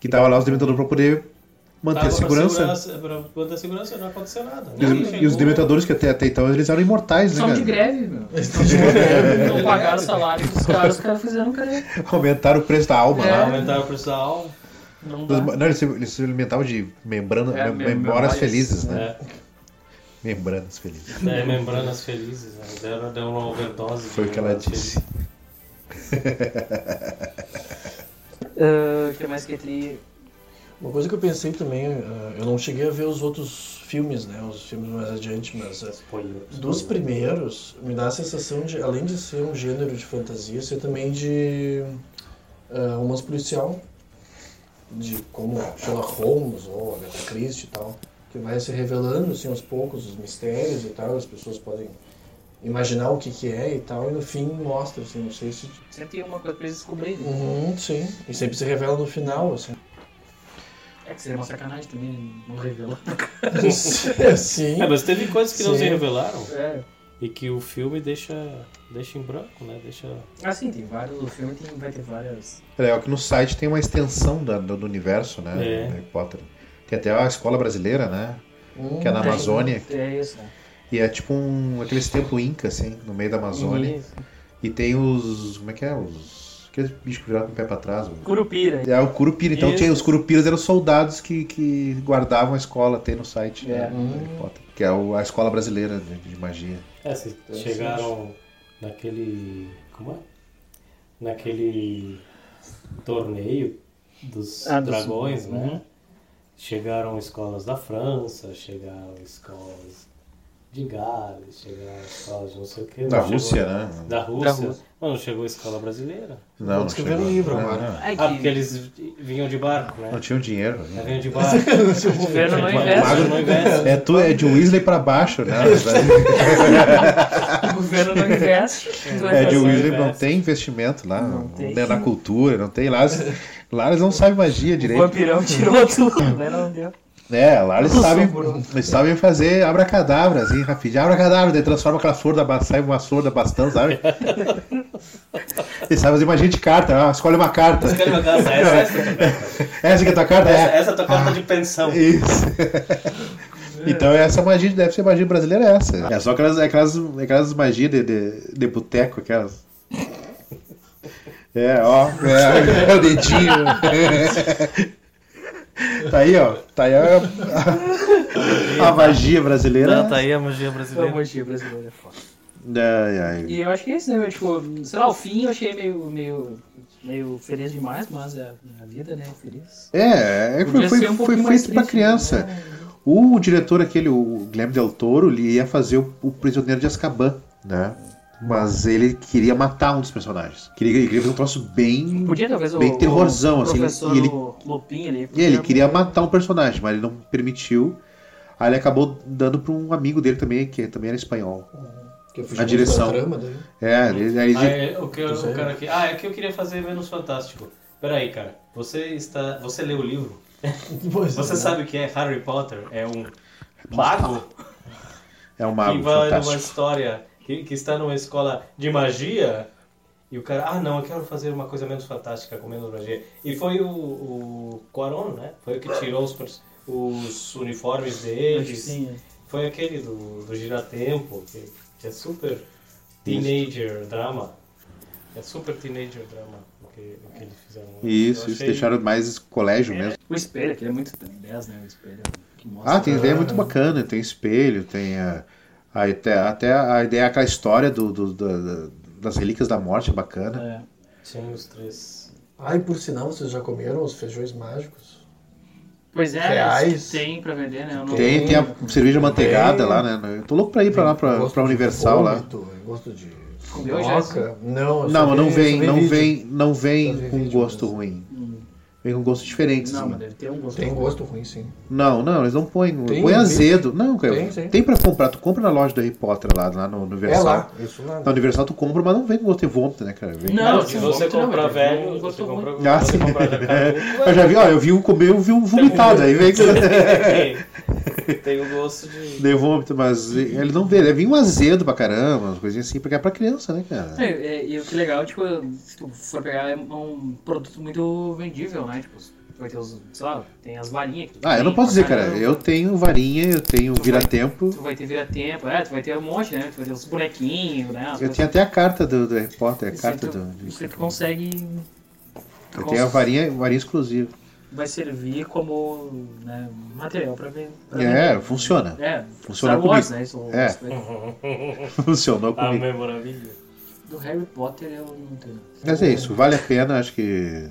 Que tava lá os Dementadores pra poder manter Tava a segurança. Pra segurança, pra manter a segurança não aconteceu nada. E os, e os. Dementadores que até, até então eles eram imortais, né, São cara? de greve, meu. Estão de greve. Não pagaram o salário dos caras, os caras fizeram greve. Aumentaram o preço da alma É. lá. Aumentaram o preço da alma. Não Dos- não, eles, se- eles se alimentavam de membrana, É, mem- mem- memórias felizes, né? É. Membranas felizes. É, membranas felizes. Né? Deram, deu uma overdose. Foi o de que ela disse. Ah, O que mais que ele... Uma coisa que eu pensei também, eh, eu não cheguei a ver os outros filmes, né? Os filmes mais adiante, mas Spoiler. dos primeiros, me dá a sensação de, além de ser um gênero de fantasia, ser também de uh, umas policial, de como Sherlock Holmes ou Agatha Christie e tal, que vai se revelando assim aos poucos os mistérios e tal, as pessoas podem imaginar o que que é e tal, e no fim mostra, assim, não sei se... Sempre tem uma coisa pra eles descobrirem. Uhum, sim, e sempre se revela no final, assim. É que seria uma sacanagem também não revelar. sim. É, mas teve coisas que não Sim. se revelaram É. e que o filme deixa, deixa em branco, né? Deixa. Ah, sim, tem vários. O filme tem, vai ter várias. É legal que no site tem uma extensão da- do, do universo, né? É. do Harry Potter. Tem até a escola brasileira, né? Hum, Que é na Tem- Amazônia. É isso. E é tipo um. aqueles templo Inca, assim, no meio da Amazônia. Isso. E tem os. como é que é? Os. Aqueles bichos que viraram com o pé pra trás. o- Curupira. É o Curupira. Então tinha, os Curupiras eram soldados que, que guardavam a escola, tem no site É. né, do Harry Potter. Que é o- a escola brasileira de, de magia. É, se chegaram naquele. Como é? Naquele torneio dos Ah, dos- dragões, né? Uhum. Chegaram escolas da França, chegaram escolas de Gales, chegaram escolas de não sei o que. Da Rússia, né? Da Rússia. Da Rússia. Mas não chegou a escola brasileira. Não, não escrever chegou. um livro Não, agora. É Ah, porque que eles vinham de barco, né? Não tinham dinheiro. É, né? vinham de barco. o governo não O investe. mago não investe. É, tu, é de Weasley pra baixo, né? O governo não investe. vai É, de. Weasley não tem investimento lá. Não tem. Na cultura, não tem. Lá, lá eles não sabem magia O direito. vampirão tirou tudo. né? Não deu. É, lá eles sabem, eles sabem fazer abracadabra, assim, rapidinho. Abracadabra, daí transforma aquela flor da ba- sai uma flor da bastão, sabe? Eles sabem fazer magia de carta, ah, escolhe uma carta. Escolhe uma carta, essa, essa, essa, Essa que é a tua carta? essa, É. essa é a tua carta de pensão. Isso. Então essa magia, deve ser magia brasileira é essa. É só aquelas, aquelas, aquelas magias de, de, de boteco, aquelas. É, ó. É, o dedinho. Tá aí, ó. Tá aí a, a, a magia brasileira. Tá, tá aí a magia brasileira. A magia brasileira é foda. Ai, ai. E eu acho que é isso, né? Tipo, sei lá, o fim eu achei meio, meio, meio feliz demais, mas é a vida, né? Feliz. É, é, foi, foi, um foi feito pra triste, criança. né? O diretor, aquele, o Guilherme Del Toro, ele ia fazer o, o Prisioneiro de Azkaban, né? Mas ele queria matar um dos personagens. Queria, ele queria fazer um troço bem. Podia talvez o, bem terrorzão, o assim. professor E ele, Lupin ali. e ele queria matar um personagem, mas ele não permitiu. Aí ele acabou dando pra um amigo dele também, que também era espanhol. Que A direção. Da trama daí. É, ele, aí Ah, ele- é, o que eu, o cara aqui. Ah, é que eu queria fazer menos fantástico. Peraí, cara. Você está. Você leu o livro? Pois Você é. sabe que é Harry Potter? É um mago é um que mago vai numa fantástico. história que, que está numa escola de magia. E o cara, ah não, eu quero fazer uma coisa menos fantástica com menos magia. E foi o, o Quaron, né? Foi o que tirou os, os uniformes que deles. sim, é. Foi aquele do, do Giratempo, que, que é super teenager drama. É super teenager drama o que, o que eles fizeram. Isso, isso, achei- deixaram mais colégio mesmo. O espelho, aquele é muito 10, né? O espelho que mostra. Ah, tem ideia muito bacana, tem espelho, tem a, a- até, até a ideia, aquela história do, do- da- das relíquias da morte é bacana. É. Tinha os três. Ah, e por sinal, vocês já comeram os feijões mágicos? Pois é, Reais. tem pra vender, né? Eu não- Tem, tem a cerveja manteigada Tem. lá, né? Eu tô louco pra ir pra lá, pra, Gosto pra de Universal lá. vômito, Gosto de Comeu já. Não, Não, não vem, não vem, não vem Só vi com vídeo gosto ruim. Vem com gosto diferente, Não, assim. mas deve ter um gosto. Tem gosto ruim, sim. Não, não, eles não põem. Tem, põe tem. azedo. Não, cara. Tem, Tem, pra comprar. Tu compra na loja do Harry Potter lá, lá no É Universal. lá, isso lá. Na Universal tu compra, mas não vem com gosto de vômito, né, cara? Vem Não, Não, se você comprar velho, tem você gosto compra, ruim. Ah, sim. caduco, Eu já vi, ó, eu vi um comer, eu vi um vomitado. Aí vem que tem, tem o gosto de. Deu vômito, mas ele não vê. Ele vinha um azedo pra caramba, umas coisinhas assim, porque é pra criança, né, cara? É, é, e o que é legal, tipo, se tu for pegar, é um produto muito vendível, né? Tipo, vai ter os, sei lá, tem as varinhas. que tu Ah, eu tem não posso dizer, cara. caramba. Eu tenho varinha, eu tenho vira-tempo. Tu vai ter vira-tempo, é, tu vai ter um monte, né? Tu vai ter os bonequinhos, né? as Eu coisas- tinha até a carta do, do Harry Potter, a Isso carta tu, do. isso tu consegue. Eu tenho a varinha, varinha exclusiva. Vai servir como né, material pra ver. pra É, vender. funciona. É, Funcionou Star Wars, comigo. né? Isso, É. isso- Funcionou A comigo. memorabilha. Do Harry Potter eu não tenho. Mas é isso, vale a pena, acho que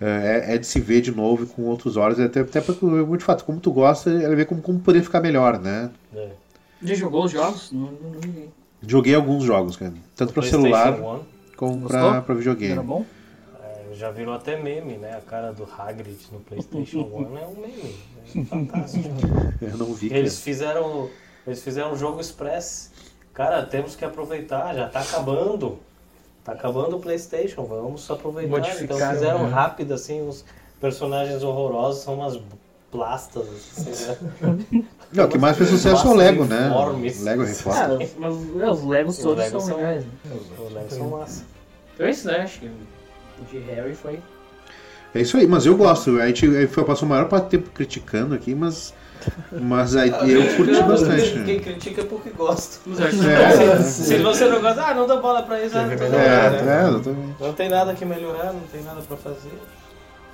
é, é de se ver de novo e com outros olhos, até, até porque, muito fato, como tu gosta, ela vê como, como poderia ficar melhor, né? É. Já jogou os jogos? Não, não, não joguei. Joguei alguns jogos, cara, tanto pra PlayStation celular One. como pra, pra Era videogame. bom? É, já virou até meme, né? A cara do Hagrid no PlayStation One é um meme. É fantástico. Eu não vi, cara. Eles fizeram, eles fizeram um jogo express. Cara, temos que aproveitar, já tá acabando. Tá acabando o PlayStation, vamos aproveitar. Então Modificaram, fizeram né? rápido assim, os personagens horrorosos são umas plastas, assim, né? Não, o que mais fez sucesso é o Lego, né? O Lego Harry Ah, os- mas é, os Legos Os todos Legos são são- legais. né? Os Legos são massa. Então é isso, né? Acho que o de Harry foi. É isso aí, mas eu gosto. A gente aí foi, passou o maior parte do tempo criticando aqui, mas, mas aí eu curti bastante. né? Quem critica é porque gosta. Que É, se, se você não gosta, ah, não dá bola pra isso, ah, não tem É, nada. é, exatamente. Não tem nada que melhorar, não tem nada pra fazer.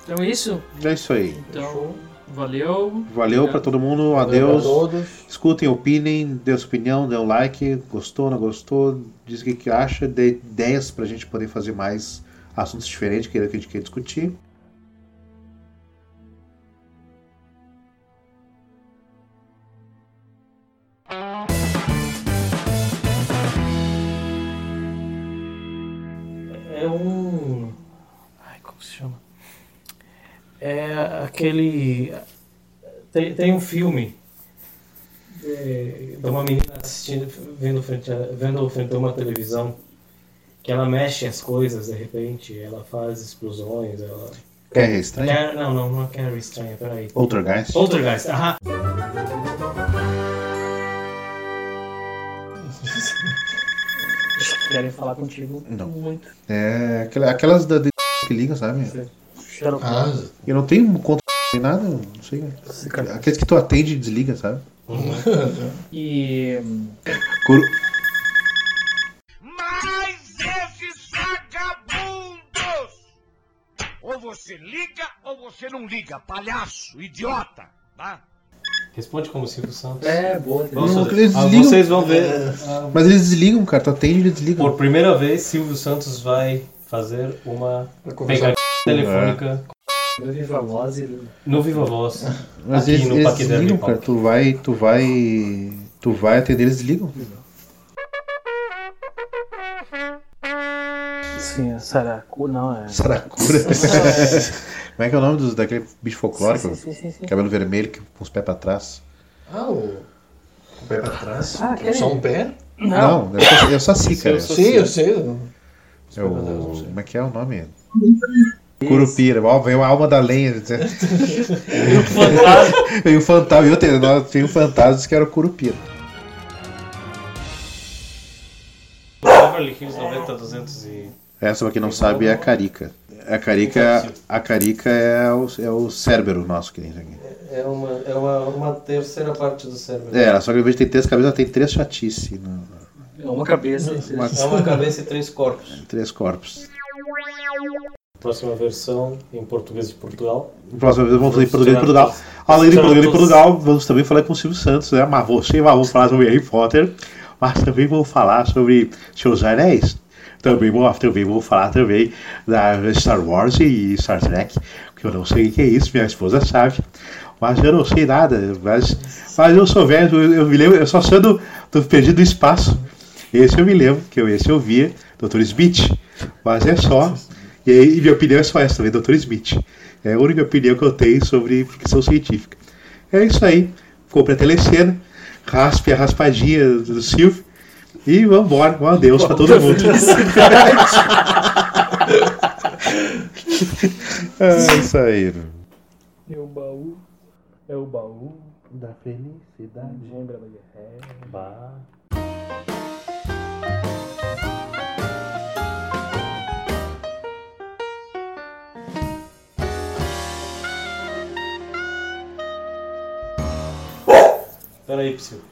Então é isso. É isso aí. Então, valeu. Valeu pra todo mundo, Valeu adeus. pra todos. Escutem, opinem, dê sua opinião, dê um like, gostou, não gostou, diz o que, que acha, dê ideias pra gente poder fazer mais assuntos diferentes que a gente quer discutir. Como se chama? É aquele. Tem, tem um filme é, de uma menina assistindo, vendo frente, a, vendo frente a uma televisão, que ela mexe as coisas de repente, ela faz explosões, ela. Quer é estranho? Car- Não, não, não é Carrie Estranha, peraí. Poltergeist? Poltergeist, aham. Querem falar contigo Não. muito. É aquela- aquelas da de- que ligam, sabe? Sherlock Ah. Eu não tenho conta nem nada, não sei. Aqueles que tu atende e desliga, sabe? E. Cor- Mas esse vagabundo você não liga, palhaço, idiota, tá? Responde como Silvio Santos. É, boa. Vamos Não, eles Ah, desligam. vocês vão ver. Mas eles desligam, cara. Tu atende e eles desligam. Por primeira vez, Silvio Santos vai fazer uma pegadinha telefônica No Viva Voz e... no Viva Voz. Mas aqui eles, no eles Paquiderme cara. Tu vai, tu vai, tu vai atender, eles desligam. Sim, é Saracu, não, é... Saracura. Como é que é o nome dos, daquele bicho folclórico? Sim, sim, sim, sim. Cabelo vermelho que- com os pés pra trás. Ah, o. O pé pra trás? Ah, aquele- Só um pé? Não, é o- é o Saci, cara. Sim, eu sei. É o, como é que é o nome? Curupira. Ó, veio a alma da lenha. E o fantasma. Veio o fantasma. Eu tenho, nós tinha um fantasma que era o Curupira. Beverly Hills 90200 e... Essa, pra quem não sabe, é a Carica. A Carica, a Carica é o, é o Cérbero nosso que tem aqui. É uma, é uma, uma terceira parte do cérebro. É, só que ao invés de ter três cabeças, ela tem três chatice. no- É uma cabeça. Uma- É uma cabeça e três corpos. Três corpos. Próxima versão em português de Portugal. Próxima vez vamos falar em português de. Portugal. Além de português de. Portugal, vamos também falar com o Silvio Santos, né? Mas você vai vamos falar sobre Harry Potter, mas também vamos falar sobre seus anéis. Também vou, também vou falar também da Star Wars e Star Trek, que eu não sei o que é isso, minha esposa sabe. Mas eu não sei nada, mas, mas eu sou velho, eu, eu me lembro, eu só sou do, do Perdido do Espaço. Esse eu me lembro, que eu, esse eu via, Dr. Smith. Mas é só. E, aí, e minha opinião é só essa também, Dr. Smith. É a única opinião que eu tenho sobre ficção científica. É isso aí. Compre a telecena, raspe a raspadinha do Silvio e vambora. Um adeus pra todo mundo. é isso aí. É o baú. É o baú. Da felicidade. Lembra da guerra. Peraí, Psyu.